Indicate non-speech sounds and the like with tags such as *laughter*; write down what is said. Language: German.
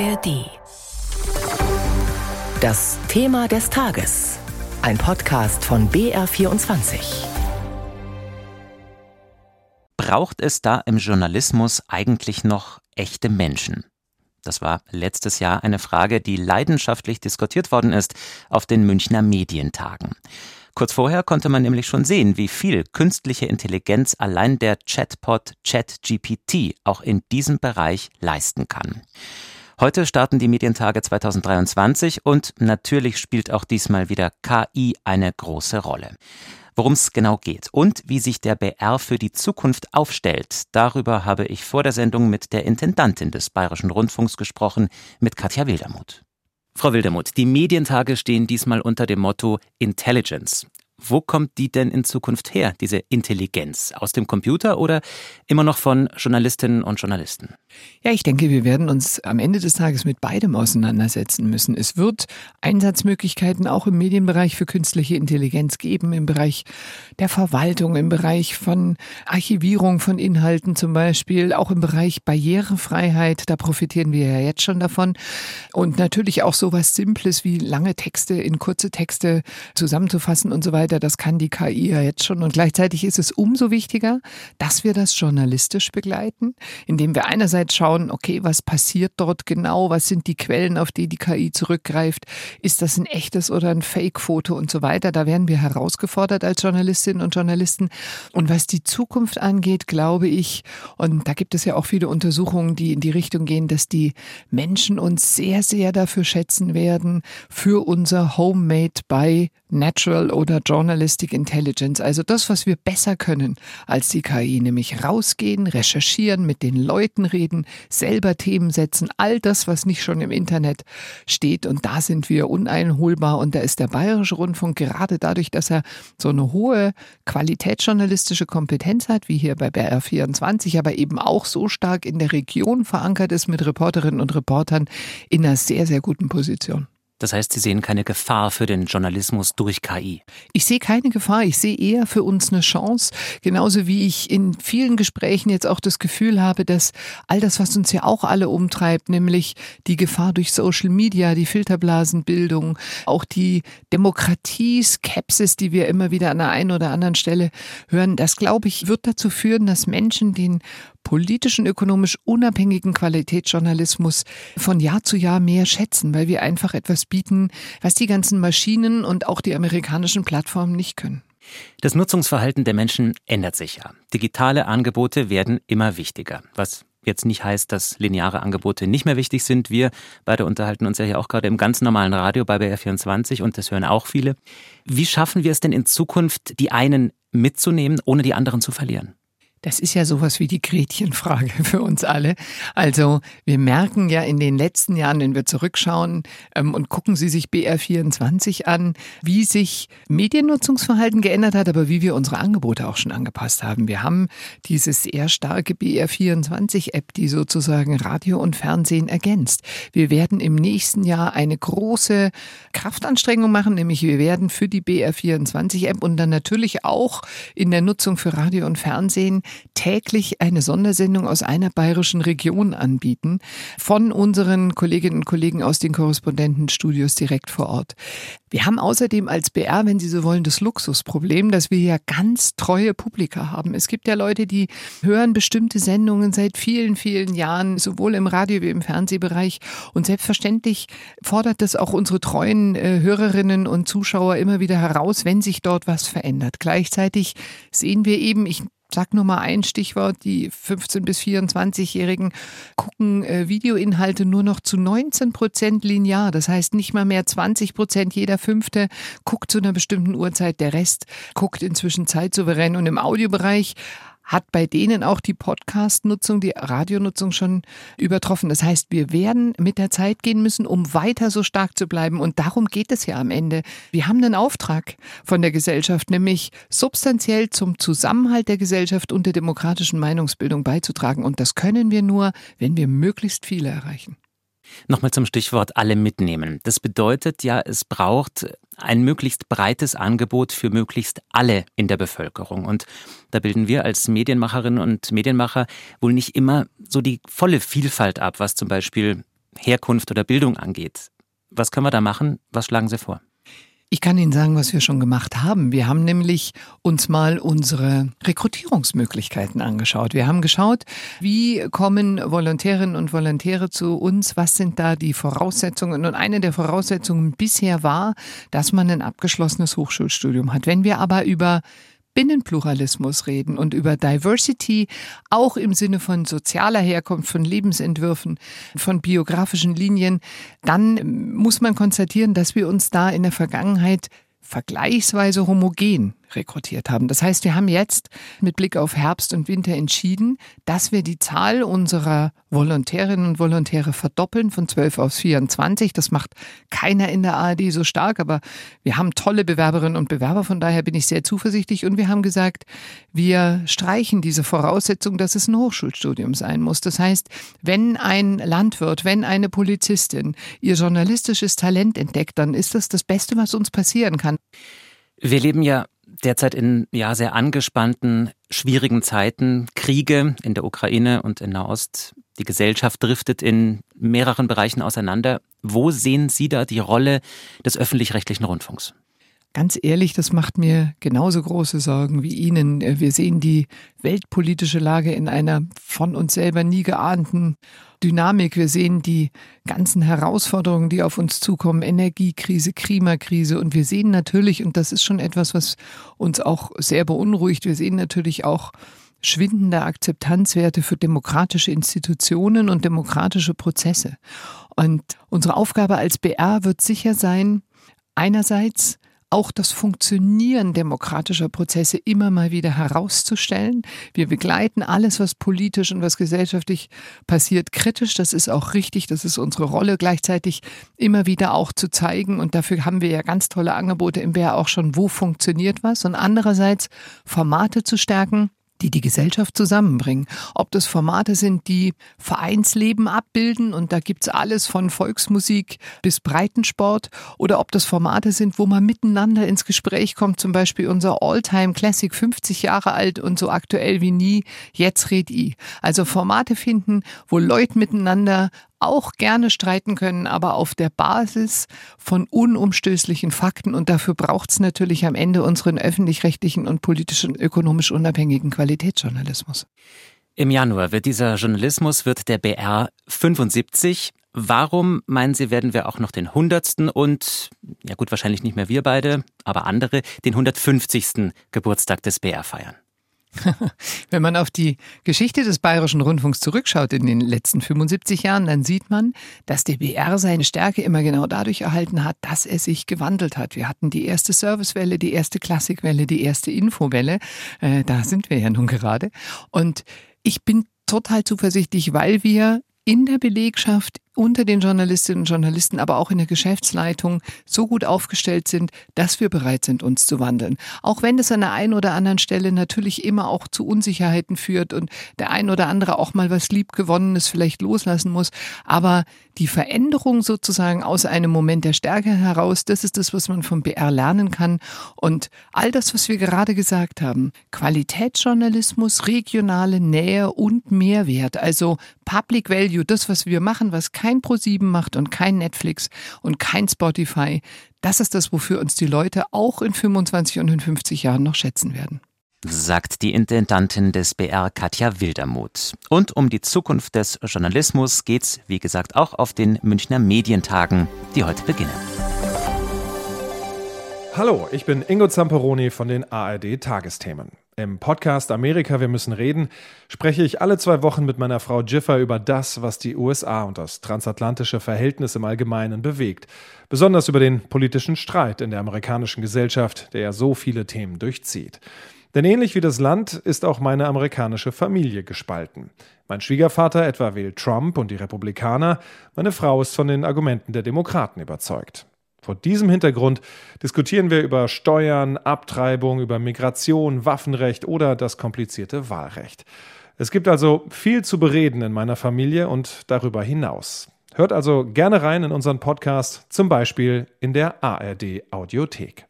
ARD. Das Thema des Tages. Ein Podcast von BR24. Braucht es da im Journalismus eigentlich noch echte Menschen? Das war letztes Jahr eine Frage, die leidenschaftlich diskutiert worden ist auf den Münchner Medientagen. Kurz vorher konnte man nämlich schon sehen, wie viel künstliche Intelligenz allein der Chatbot ChatGPT auch in diesem Bereich leisten kann. Heute starten die Medientage 2023 und natürlich spielt auch diesmal wieder KI eine große Rolle. Worum es genau geht und wie sich der BR für die Zukunft aufstellt, darüber habe ich vor der Sendung mit der Intendantin des Bayerischen Rundfunks gesprochen, mit Katja Wildermuth. Frau Wildermuth, die Medientage stehen diesmal unter dem Motto Intelligence. Wo kommt die denn in Zukunft her, diese Intelligenz? Aus dem Computer oder immer noch von Journalistinnen und Journalisten? Ja, ich denke, wir werden uns am Ende des Tages mit beidem auseinandersetzen müssen. Es wird Einsatzmöglichkeiten auch im Medienbereich für künstliche Intelligenz geben, im Bereich der Verwaltung, im Bereich von Archivierung von Inhalten zum Beispiel, auch im Bereich Barrierefreiheit. Da profitieren wir ja jetzt schon davon. Und natürlich auch so was Simples wie lange Texte in kurze Texte zusammenzufassen und so weiter weiter. Das kann die KI ja jetzt schon. Und gleichzeitig ist es umso wichtiger, dass wir das journalistisch begleiten, indem wir einerseits schauen, okay, was passiert dort genau? Was sind die Quellen, auf die die KI zurückgreift? Ist das ein echtes oder ein Fake-Foto und so weiter? Da werden wir herausgefordert als Journalistinnen und Journalisten. Und was die Zukunft angeht, glaube ich, und da gibt es ja auch viele Untersuchungen, die in die Richtung gehen, dass die Menschen uns sehr, sehr dafür schätzen werden, für unser Homemade by Natural oder Journalistic Intelligence, also das, was wir besser können als die KI, nämlich rausgehen, recherchieren, mit den Leuten reden, selber Themen setzen, all das, was nicht schon im Internet steht. Und da sind wir uneinholbar. Und da ist der Bayerische Rundfunk gerade dadurch, dass er so eine hohe qualitätsjournalistische Kompetenz hat, wie hier bei BR24, aber eben auch so stark in der Region verankert ist mit Reporterinnen und Reportern in einer sehr, sehr guten Position. Das heißt, Sie sehen keine Gefahr für den Journalismus durch KI? Ich sehe keine Gefahr. Ich sehe eher für uns eine Chance. Genauso wie ich in vielen Gesprächen jetzt auch das Gefühl habe, dass all das, was uns ja auch alle umtreibt, nämlich die Gefahr durch Social Media, die Filterblasenbildung, auch die Demokratie-Skepsis, die wir immer wieder an der einen oder anderen Stelle hören, das glaube ich, wird dazu führen, dass Menschen den politischen, ökonomisch unabhängigen Qualitätsjournalismus von Jahr zu Jahr mehr schätzen, weil wir einfach etwas bieten, was die ganzen Maschinen und auch die amerikanischen Plattformen nicht können. Das Nutzungsverhalten der Menschen ändert sich ja. Digitale Angebote werden immer wichtiger, was jetzt nicht heißt, dass lineare Angebote nicht mehr wichtig sind. Wir beide unterhalten uns ja hier auch gerade im ganz normalen Radio bei BR24 und das hören auch viele. Wie schaffen wir es denn in Zukunft, die einen mitzunehmen, ohne die anderen zu verlieren? Das ist ja sowas wie die Gretchenfrage *laughs* für uns alle. Also wir merken ja in den letzten Jahren, wenn wir zurückschauen ähm, und gucken Sie sich BR24 an, wie sich Mediennutzungsverhalten geändert hat, aber wie wir unsere Angebote auch schon angepasst haben. Wir haben diese sehr starke BR24-App, die sozusagen Radio und Fernsehen ergänzt. Wir werden im nächsten Jahr eine große Kraftanstrengung machen, nämlich wir werden für die BR24-App und dann natürlich auch in der Nutzung für Radio und Fernsehen täglich eine Sondersendung aus einer bayerischen Region anbieten, von unseren Kolleginnen und Kollegen aus den Korrespondentenstudios direkt vor Ort. Wir haben außerdem als BR, wenn Sie so wollen, das Luxusproblem, dass wir ja ganz treue Publika haben. Es gibt ja Leute, die hören bestimmte Sendungen seit vielen, vielen Jahren, sowohl im Radio wie im Fernsehbereich. Und selbstverständlich fordert das auch unsere treuen äh, Hörerinnen und Zuschauer immer wieder heraus, wenn sich dort was verändert. Gleichzeitig sehen wir eben, ich sag nur mal ein Stichwort, die 15- bis 24-Jährigen gucken äh, Videoinhalte nur noch zu 19 Prozent linear. Das heißt nicht mal mehr 20 Prozent, jeder Fünfte guckt zu einer bestimmten Uhrzeit, der Rest guckt inzwischen zeitsouverän. Und im Audiobereich hat bei denen auch die Podcast-Nutzung, die Radionutzung schon übertroffen. Das heißt, wir werden mit der Zeit gehen müssen, um weiter so stark zu bleiben. Und darum geht es ja am Ende. Wir haben einen Auftrag von der Gesellschaft, nämlich substanziell zum Zusammenhalt der Gesellschaft und der demokratischen Meinungsbildung beizutragen. Und das können wir nur, wenn wir möglichst viele erreichen. Nochmal zum Stichwort alle mitnehmen. Das bedeutet ja, es braucht ein möglichst breites Angebot für möglichst alle in der Bevölkerung. Und da bilden wir als Medienmacherinnen und Medienmacher wohl nicht immer so die volle Vielfalt ab, was zum Beispiel Herkunft oder Bildung angeht. Was können wir da machen? Was schlagen Sie vor? Ich kann Ihnen sagen, was wir schon gemacht haben. Wir haben nämlich uns mal unsere Rekrutierungsmöglichkeiten angeschaut. Wir haben geschaut, wie kommen Volontärinnen und Volontäre zu uns? Was sind da die Voraussetzungen? Und eine der Voraussetzungen bisher war, dass man ein abgeschlossenes Hochschulstudium hat. Wenn wir aber über Binnenpluralismus reden und über Diversity, auch im Sinne von sozialer Herkunft, von Lebensentwürfen, von biografischen Linien, dann muss man konstatieren, dass wir uns da in der Vergangenheit vergleichsweise homogen rekrutiert haben. Das heißt, wir haben jetzt mit Blick auf Herbst und Winter entschieden, dass wir die Zahl unserer Volontärinnen und Volontäre verdoppeln von 12 auf 24. Das macht keiner in der ARD so stark, aber wir haben tolle Bewerberinnen und Bewerber, von daher bin ich sehr zuversichtlich und wir haben gesagt, wir streichen diese Voraussetzung, dass es ein Hochschulstudium sein muss. Das heißt, wenn ein Landwirt, wenn eine Polizistin ihr journalistisches Talent entdeckt, dann ist das das Beste, was uns passieren kann. Wir leben ja derzeit in ja sehr angespannten, schwierigen Zeiten, Kriege in der Ukraine und in Nahost. Die Gesellschaft driftet in mehreren Bereichen auseinander. Wo sehen Sie da die Rolle des öffentlich-rechtlichen Rundfunks? Ganz ehrlich, das macht mir genauso große Sorgen wie Ihnen. Wir sehen die weltpolitische Lage in einer von uns selber nie geahnten Dynamik. Wir sehen die ganzen Herausforderungen, die auf uns zukommen, Energiekrise, Klimakrise. Und wir sehen natürlich, und das ist schon etwas, was uns auch sehr beunruhigt, wir sehen natürlich auch schwindende Akzeptanzwerte für demokratische Institutionen und demokratische Prozesse. Und unsere Aufgabe als BR wird sicher sein, einerseits auch das Funktionieren demokratischer Prozesse immer mal wieder herauszustellen. Wir begleiten alles, was politisch und was gesellschaftlich passiert, kritisch. Das ist auch richtig. Das ist unsere Rolle, gleichzeitig immer wieder auch zu zeigen. Und dafür haben wir ja ganz tolle Angebote im BR auch schon, wo funktioniert was. Und andererseits Formate zu stärken, die die Gesellschaft zusammenbringen. Ob das Formate sind, die Vereinsleben abbilden und da gibt's alles von Volksmusik bis Breitensport oder ob das Formate sind, wo man miteinander ins Gespräch kommt, zum Beispiel unser Alltime Classic 50 Jahre alt und so aktuell wie nie, jetzt red i. Also Formate finden, wo Leute miteinander auch gerne streiten können, aber auf der Basis von unumstößlichen Fakten. Und dafür braucht es natürlich am Ende unseren öffentlich-rechtlichen und politisch und ökonomisch unabhängigen Qualitätsjournalismus. Im Januar wird dieser Journalismus, wird der BR 75. Warum, meinen Sie, werden wir auch noch den 100. und, ja gut, wahrscheinlich nicht mehr wir beide, aber andere, den 150. Geburtstag des BR feiern? *laughs* Wenn man auf die Geschichte des Bayerischen Rundfunks zurückschaut in den letzten 75 Jahren, dann sieht man, dass der BR seine Stärke immer genau dadurch erhalten hat, dass er sich gewandelt hat. Wir hatten die erste Servicewelle, die erste Klassikwelle, die erste Infowelle. Äh, da sind wir ja nun gerade. Und ich bin total zuversichtlich, weil wir in der Belegschaft, unter den Journalistinnen und Journalisten, aber auch in der Geschäftsleitung so gut aufgestellt sind, dass wir bereit sind, uns zu wandeln. Auch wenn es an der einen oder anderen Stelle natürlich immer auch zu Unsicherheiten führt und der ein oder andere auch mal was liebgewonnenes vielleicht loslassen muss. Aber die Veränderung sozusagen aus einem Moment der Stärke heraus, das ist das, was man vom BR lernen kann. Und all das, was wir gerade gesagt haben, Qualitätsjournalismus, regionale Nähe und Mehrwert, also Public Value, das, was wir machen, was kein ProSieben macht und kein Netflix und kein Spotify. Das ist das, wofür uns die Leute auch in 25 und in 50 Jahren noch schätzen werden sagt die Intendantin des BR Katja Wildermuth. Und um die Zukunft des Journalismus geht's, wie gesagt, auch auf den Münchner Medientagen, die heute beginnen. Hallo, ich bin Ingo Zamperoni von den ARD Tagesthemen. Im Podcast Amerika, wir müssen reden, spreche ich alle zwei Wochen mit meiner Frau Jiffer über das, was die USA und das transatlantische Verhältnis im Allgemeinen bewegt. Besonders über den politischen Streit in der amerikanischen Gesellschaft, der ja so viele Themen durchzieht. Denn ähnlich wie das Land ist auch meine amerikanische Familie gespalten. Mein Schwiegervater etwa wählt Trump und die Republikaner, meine Frau ist von den Argumenten der Demokraten überzeugt. Vor diesem Hintergrund diskutieren wir über Steuern, Abtreibung, über Migration, Waffenrecht oder das komplizierte Wahlrecht. Es gibt also viel zu bereden in meiner Familie und darüber hinaus. Hört also gerne rein in unseren Podcast, zum Beispiel in der ARD Audiothek.